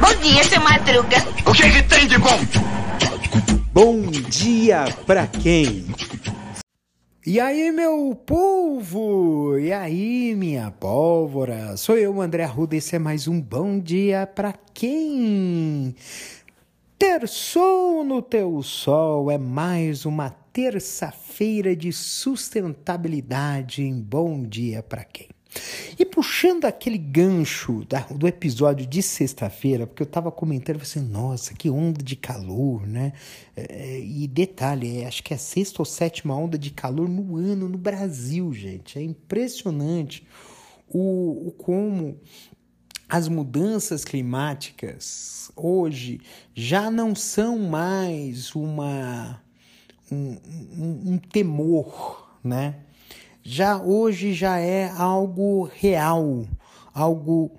Bom dia, seu Madruga. O que, que tem de bom? Bom dia pra quem? E aí, meu povo? E aí, minha pólvora? Sou eu, André Arruda, e esse é mais um Bom Dia Pra Quem? Terçou no teu sol é mais uma terça-feira de sustentabilidade em Bom Dia Pra Quem? E puxando aquele gancho da, do episódio de sexta-feira, porque eu estava comentando assim, nossa, que onda de calor, né? É, e detalhe, é, acho que é a sexta ou sétima onda de calor no ano no Brasil, gente. É impressionante o, o como as mudanças climáticas hoje já não são mais uma um, um, um temor, né? Já hoje já é algo real, algo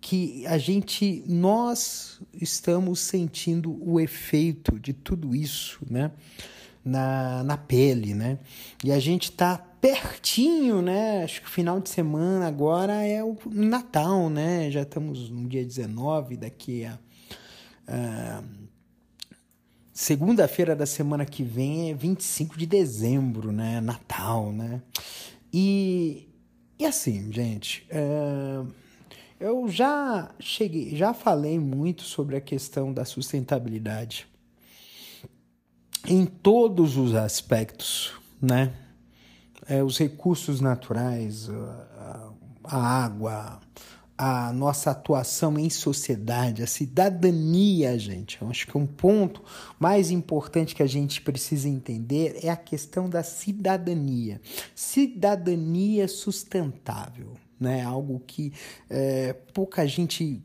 que a gente nós estamos sentindo o efeito de tudo isso, né? Na, na pele, né? E a gente tá pertinho, né? Acho que final de semana agora é o Natal, né? Já estamos no dia 19, daqui a. Uh, Segunda-feira da semana que vem é 25 de dezembro, né? Natal, né? E, e assim, gente, é, eu já cheguei, já falei muito sobre a questão da sustentabilidade em todos os aspectos, né? É, os recursos naturais, a, a água, a nossa atuação em sociedade, a cidadania, gente. Eu acho que um ponto mais importante que a gente precisa entender é a questão da cidadania. Cidadania sustentável, né? Algo que é, pouca gente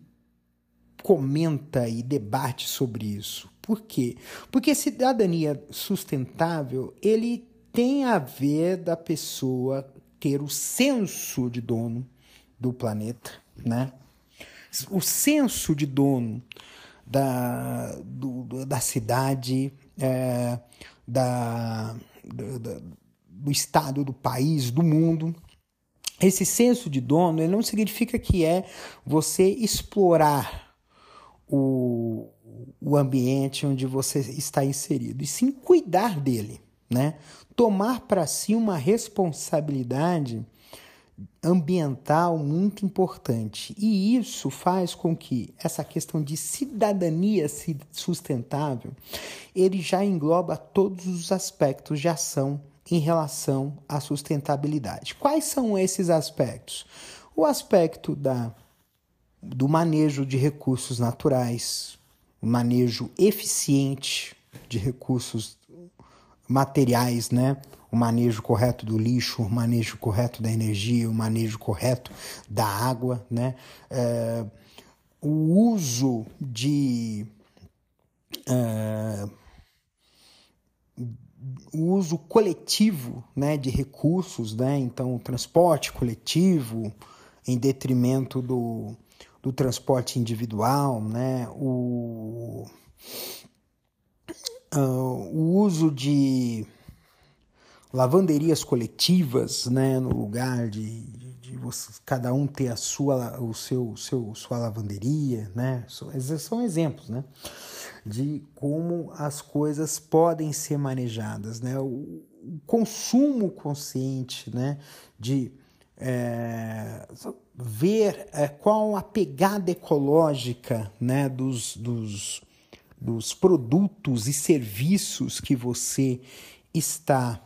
comenta e debate sobre isso. Por quê? Porque cidadania sustentável, ele tem a ver da pessoa ter o senso de dono do planeta, né? O senso de dono da, do, da cidade, é, da, do, do estado, do país, do mundo. Esse senso de dono ele não significa que é você explorar o, o ambiente onde você está inserido, e sim cuidar dele, né? Tomar para si uma responsabilidade ambiental muito importante. E isso faz com que essa questão de cidadania sustentável, ele já engloba todos os aspectos de ação em relação à sustentabilidade. Quais são esses aspectos? O aspecto da do manejo de recursos naturais, manejo eficiente de recursos materiais, né? O manejo correto do lixo, o manejo correto da energia, o manejo correto da água, né? É, o uso de é, o uso coletivo né, de recursos, né? então o transporte coletivo em detrimento do, do transporte individual, né? o, uh, o uso de lavanderias coletivas, né, no lugar de, de, de você, cada um ter a sua, o seu, seu, sua lavanderia, né, são exemplos, né, de como as coisas podem ser manejadas, né, o, o consumo consciente, né, de é, ver é, qual a pegada ecológica, né, dos, dos, dos produtos e serviços que você está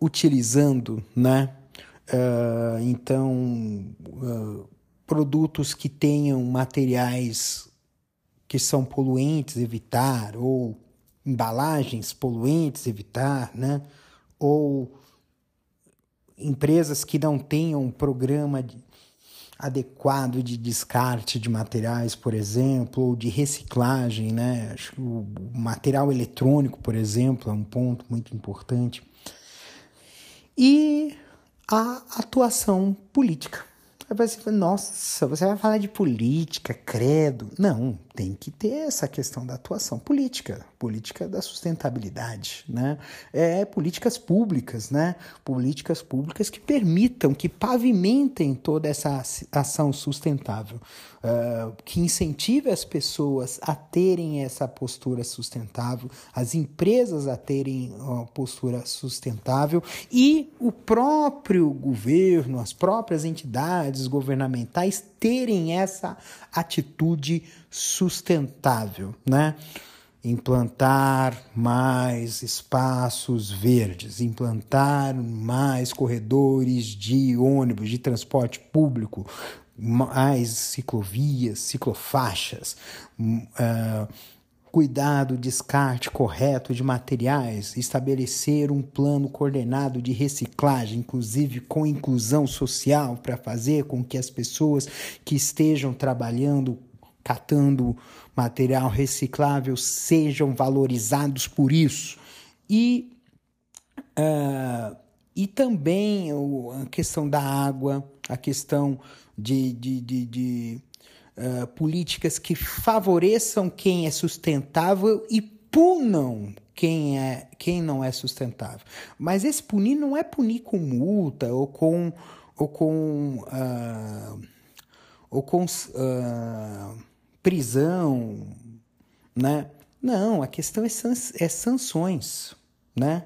utilizando, né? Uh, então, uh, produtos que tenham materiais que são poluentes, evitar, ou embalagens poluentes, evitar, né? Ou empresas que não tenham um programa de, adequado de descarte de materiais, por exemplo, ou de reciclagem, né? Acho que o material eletrônico, por exemplo, é um ponto muito importante e a atuação política. Aí você fala, nossa, você vai falar de política, credo. Não, tem que ter essa questão da atuação política, política da sustentabilidade, né? É, políticas públicas, né? Políticas públicas que permitam, que pavimentem toda essa ação sustentável, uh, que incentive as pessoas a terem essa postura sustentável, as empresas a terem uma postura sustentável e o próprio governo, as próprias entidades governamentais terem essa atitude sustentável, né? Implantar mais espaços verdes, implantar mais corredores de ônibus, de transporte público, mais ciclovias, ciclofaixas, uh, cuidar do descarte correto de materiais, estabelecer um plano coordenado de reciclagem, inclusive com inclusão social, para fazer com que as pessoas que estejam trabalhando catando material reciclável sejam valorizados por isso. E, uh, e também a questão da água, a questão de, de, de, de uh, políticas que favoreçam quem é sustentável e punam quem, é, quem não é sustentável. Mas esse punir não é punir com multa ou com. Ou com uh, ou com uh, prisão, né? Não, a questão é, é sanções, né?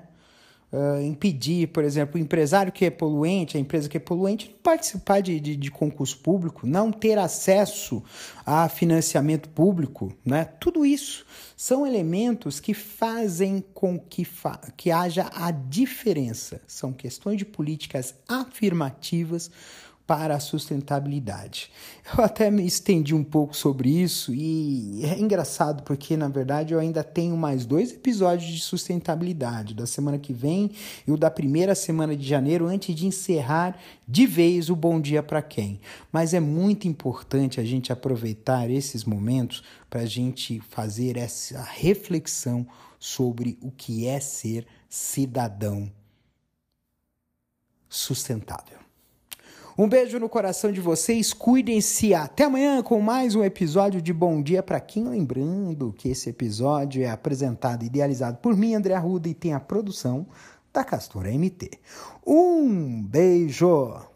Uh, impedir, por exemplo, o empresário que é poluente, a empresa que é poluente, participar de, de, de concurso público, não ter acesso a financiamento público, né? Tudo isso são elementos que fazem com que, fa que haja a diferença. São questões de políticas afirmativas para a sustentabilidade. Eu até me estendi um pouco sobre isso e é engraçado porque, na verdade, eu ainda tenho mais dois episódios de sustentabilidade, da semana que vem e o da primeira semana de janeiro, antes de encerrar de vez o Bom Dia para Quem. Mas é muito importante a gente aproveitar esses momentos para a gente fazer essa reflexão sobre o que é ser cidadão sustentável. Um beijo no coração de vocês, cuidem-se. Até amanhã com mais um episódio de Bom Dia para quem lembrando que esse episódio é apresentado e idealizado por mim, André Arruda, e tem a produção da Castora MT. Um beijo.